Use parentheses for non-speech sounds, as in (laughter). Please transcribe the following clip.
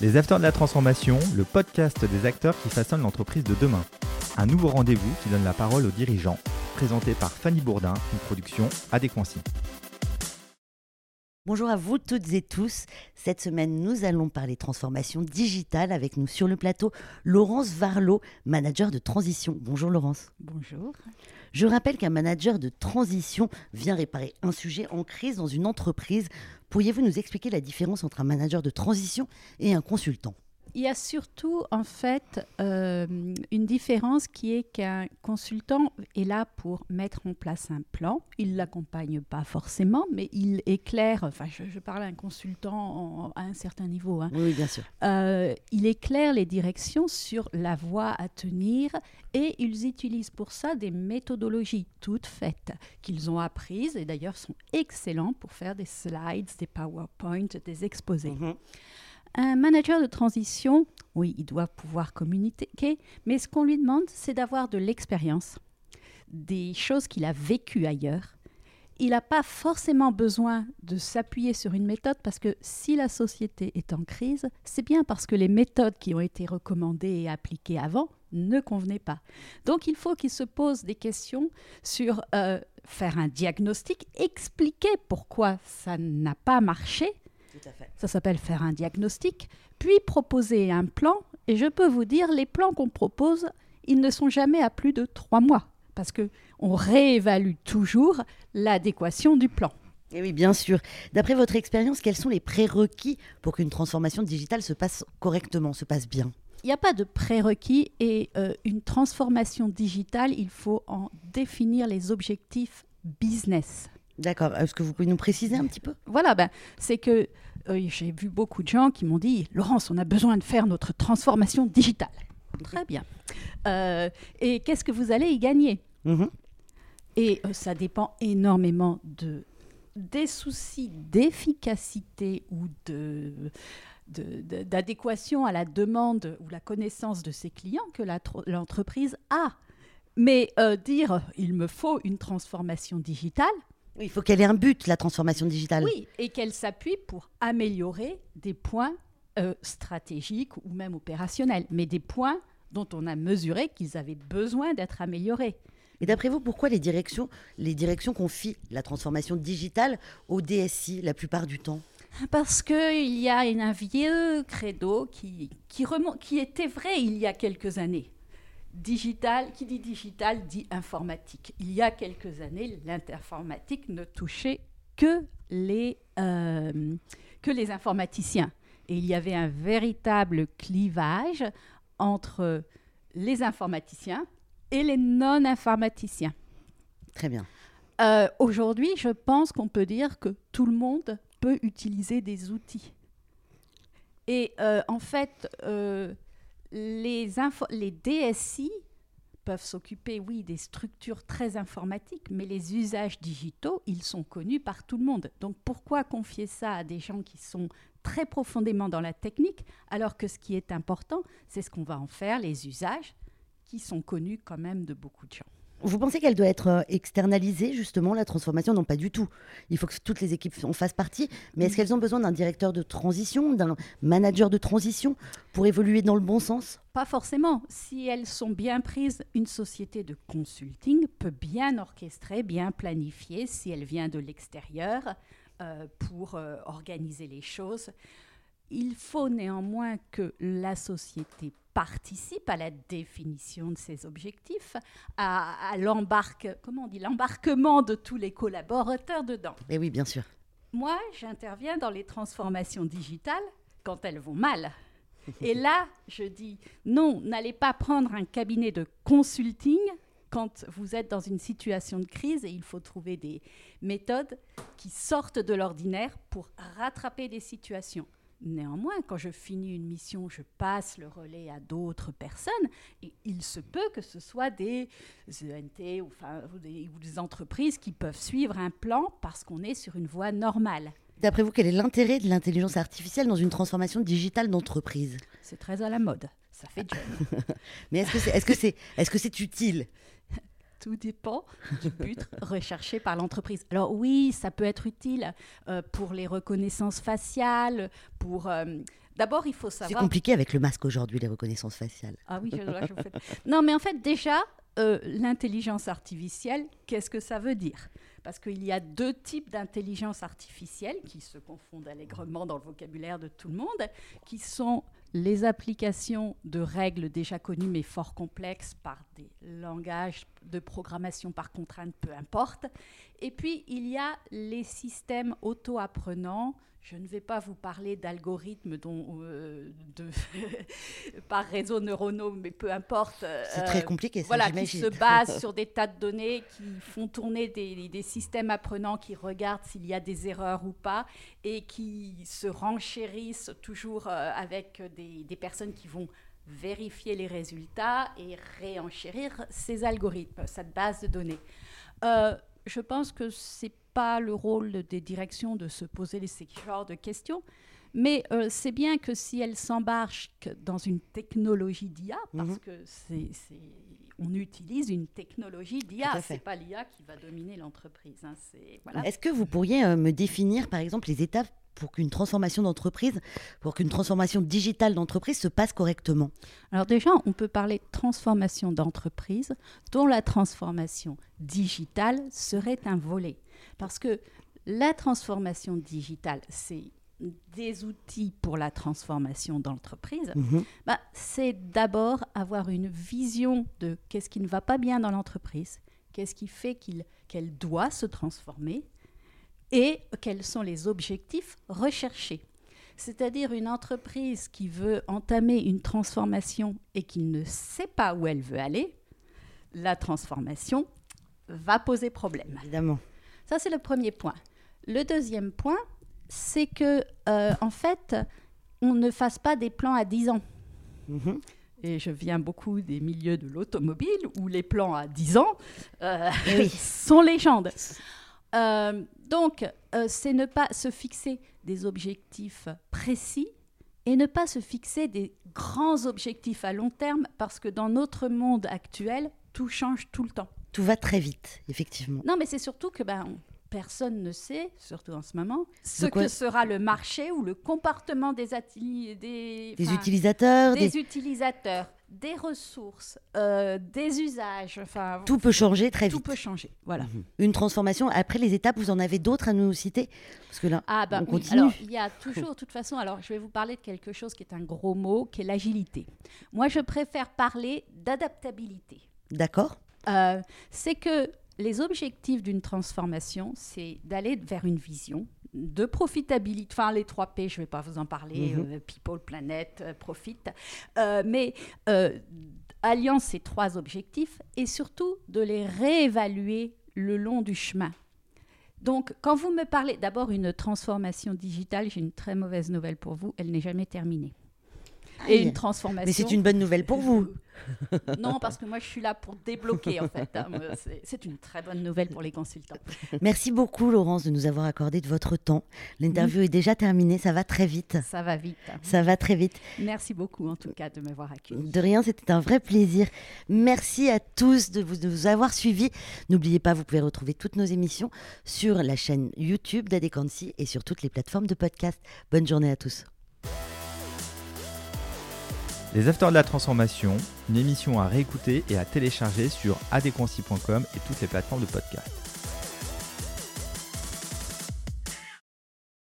Les Acteurs de la Transformation, le podcast des acteurs qui façonnent l'entreprise de demain. Un nouveau rendez-vous qui donne la parole aux dirigeants, présenté par Fanny Bourdin, une production Adéquancy. Bonjour à vous toutes et tous. Cette semaine, nous allons parler transformation digitale avec nous sur le plateau Laurence Varlot, manager de transition. Bonjour Laurence. Bonjour. Je rappelle qu'un manager de transition vient réparer un sujet en crise dans une entreprise. Pourriez-vous nous expliquer la différence entre un manager de transition et un consultant? Il y a surtout en fait euh, une différence qui est qu'un consultant est là pour mettre en place un plan. Il l'accompagne pas forcément, mais il éclaire. Enfin, je, parle à un consultant à un certain niveau. Hein. Oui, bien sûr. Euh, il éclaire les directions sur la voie à tenir et ils utilisent pour ça des méthodologies toutes faites qu'ils ont apprises et d'ailleurs sont excellents pour faire des slides, des PowerPoint, des exposés. Mhm. Un manager de transition, oui, il doit pouvoir communiquer, mais ce qu'on lui demande, c'est d'avoir de l'expérience, des choses qu'il a vécues ailleurs. Il n'a pas forcément besoin de s'appuyer sur une méthode parce que si la société est en crise, c'est bien parce que les méthodes qui ont été recommandées et appliquées avant ne convenaient pas. Donc il faut qu'il se pose des questions sur euh, faire un diagnostic, expliquer pourquoi ça n'a pas marché ça s'appelle faire un diagnostic, puis proposer un plan. Et je peux vous dire, les plans qu'on propose, ils ne sont jamais à plus de trois mois, parce que on réévalue toujours l'adéquation du plan. Et oui, bien sûr. D'après votre expérience, quels sont les prérequis pour qu'une transformation digitale se passe correctement, se passe bien? Il n'y a pas de prérequis et euh, une transformation digitale, il faut en définir les objectifs business. D'accord. Est-ce que vous pouvez nous préciser un petit peu? Voilà, ben, c'est que euh, j'ai vu beaucoup de gens qui m'ont dit Laurence, on a besoin de faire notre transformation digitale. Très bien. Euh, et qu'est-ce que vous allez y gagner? Mhm. Et euh, ça dépend énormément de, des soucis d'efficacité ou de d'adéquation à la demande ou la connaissance de ses clients que l'entreprise a. Mais dire il me faut une transformation digitale, il faut qu'elle ait un but, la transformation digitale. Oui, et qu'elle s'appuie pour améliorer des points euh, stratégiques ou même opérationnels, mais des points dont on a mesuré qu'ils avaient besoin d'être améliorés. Et d'après vous, pourquoi les directions, les directions confient la transformation digitale au DSI la plupart du temps? Parce qu'il y a un vieux credo qui, qui, qui était vrai il y a quelques années digital, qui dit digital dit informatique. Il y a quelques années, l'informatique ne touchait que les, euh, que les informaticiens. Et il y avait un véritable clivage entre les informaticiens et les non-informaticiens. Très bien. Euh, aujourd'hui, je pense qu'on peut dire que tout le monde peut utiliser des outils. Et euh, en fait, les, DSI peuvent s'occuper, oui, des structures très informatiques, mais les usages digitaux, ils sont connus par tout le monde. Donc pourquoi confier ça à des gens qui sont très profondément dans la technique, alors que ce qui est important, c'est ce qu'on va en faire, les usages, qui sont connus quand même de beaucoup de gens? Vous pensez qu'elle doit être euh, externalisée, justement, la transformation? Non, pas du tout. Il faut que toutes les équipes en fassent partie. Mais est-ce mm. qu'elles ont besoin d'un directeur de transition, d'un manager de transition pour évoluer dans le bon sens? Pas forcément. Si elles sont bien prises, une société de consulting peut bien orchestrer, bien planifier si elle vient de l'extérieur euh, pour euh, organiser les choses. Il faut néanmoins que la société participe à la définition de ces objectifs, à, l'embarque, comment on dit, l'embarquement de tous les collaborateurs dedans. Et eh oui, bien sûr. Moi, j'interviens dans les transformations digitales quand elles vont mal. Et là, je dis non, n'allez pas prendre un cabinet de consulting quand vous êtes dans une situation de crise et il faut trouver des méthodes qui sortent de l'ordinaire pour rattraper des situations. Néanmoins, quand je finis une mission, je passe le relais à d'autres personnes et il se peut que ce soit des ENT ou, des, ou des entreprises qui peuvent suivre un plan parce qu'on est sur une voie normale. D'après vous, quel est l'intérêt de l'intelligence artificielle dans une transformation digitale d'entreprise? C'est très à la mode. Ça fait job. (laughs) Mais est-ce que c'est est -ce c'est est -ce c'est utile? Tout dépend du but (laughs) recherché par l'entreprise. Alors oui, ça peut être utile euh, pour les reconnaissances faciales, pour euh, D'abord, il faut C'est savoir. compliqué avec le masque aujourd'hui, les reconnaissances faciales. Ah oui, je, là, je fais- Non, mais en fait, déjà, euh, l'intelligence artificielle, qu'est-ce que ça veut dire? Parce qu'il y a deux types d'intelligence artificielle qui se confondent allègrement dans le vocabulaire de tout le monde, qui sont les applications de règles déjà connues mais fort complexes par des langages de programmation par contrainte, peu importe. Et puis, il y a les systèmes auto-apprenants. Je ne vais pas vous parler d'algorithmes dont, euh, (laughs) par réseau neuronaux, mais peu importe. C'est euh, très compliqué, ça, voilà, qui se basent (laughs) sur des tas de données, qui font tourner des, des systèmes apprenants qui regardent s'il y a des erreurs ou pas, et qui se renchérissent toujours euh, avec des, des personnes qui vont vérifier les résultats et réenchérir ces algorithmes, cette base de données. Euh, je pense que c'est pas le rôle des directions de se poser ces genres de questions, mais euh, c'est bien que si elles s'embarquent dans une technologie d'IA, parce Mhm. que c'est, on utilise une technologie d'IA, c'est pas l'IA qui va dominer l'entreprise. hein, voilà. Est-ce que vous pourriez euh, me définir, par exemple, les étapes pour qu'une transformation d'entreprise, pour qu'une transformation digitale d'entreprise se passe correctement? Alors déjà, on peut parler de transformation d'entreprise, dont la transformation digitale serait un volet. Parce que la transformation digitale, c'est des outils pour la transformation d'entreprise. Mhm. Bah, c'est d'abord avoir une vision de qu'est-ce qui ne va pas bien dans l'entreprise, qu'est-ce qui fait qu'il- qu'elle doit se transformer et quels sont les objectifs recherchés. C'est-à-dire une entreprise qui veut entamer une transformation et qui ne sait pas où elle veut aller, la transformation va poser problème. Évidemment. Ça, c'est le premier point. Le deuxième point, c'est que, euh, en fait, on ne fasse pas des plans à 10 ans. Mhm. Et je viens beaucoup des milieux de l'automobile où les plans à 10 ans euh, Eh oui. (laughs) sont légendes. Euh, donc, euh, c'est ne pas se fixer des objectifs précis et ne pas se fixer des grands objectifs à long terme parce que dans notre monde actuel, tout change tout le temps. Tout va très vite, effectivement. Non, mais c'est surtout que ben, personne ne sait, surtout en ce moment, ce que sera le marché ou le comportement des, utilisateurs, des des- utilisateurs, des ressources, euh, des usages. Enfin, tout peut changer très tout vite. peut changer. Voilà. Une transformation, après les étapes, vous en avez d'autres à nous citer? Parce que là, Ah bah on oui, continue. alors il y a (laughs) toujours, de toute façon, alors je vais vous parler de quelque chose qui est un gros mot, qui est l'agilité. Moi, je préfère parler d'adaptabilité. D'accord Euh, c'est que les objectifs d'une transformation, c'est d'aller vers une vision de profitabilité, enfin les 3 P, je ne vais pas vous en parler, Mhm. euh, people, planète, euh, profit, mais alliant ces trois objectifs et surtout de les réévaluer le long du chemin. Donc, quand vous me parlez d'abord une transformation digitale, j'ai une très mauvaise nouvelle pour vous, elle n'est jamais terminée. Et une transformation. Mais c'est une bonne nouvelle pour vous. (laughs) non, parce que moi, je suis là pour débloquer, en fait. hein. C'est- une très bonne nouvelle pour les consultants. Merci beaucoup, Laurence, de nous avoir accordé de votre temps. L'interview est déjà terminée, ça va très vite. Ça va vite. Ça va très vite. Merci beaucoup, en tout cas, de m'avoir accueilli. De rien, c'était un vrai plaisir. Merci à tous de vous, de vous avoir suivis. N'oubliez pas, vous pouvez retrouver toutes nos émissions sur la chaîne YouTube d'Adequancy et sur toutes les plateformes de podcast. Bonne journée à tous. Les Afters de la Transformation, une émission à réécouter et à télécharger sur adéquancy.com et toutes les plateformes de podcast.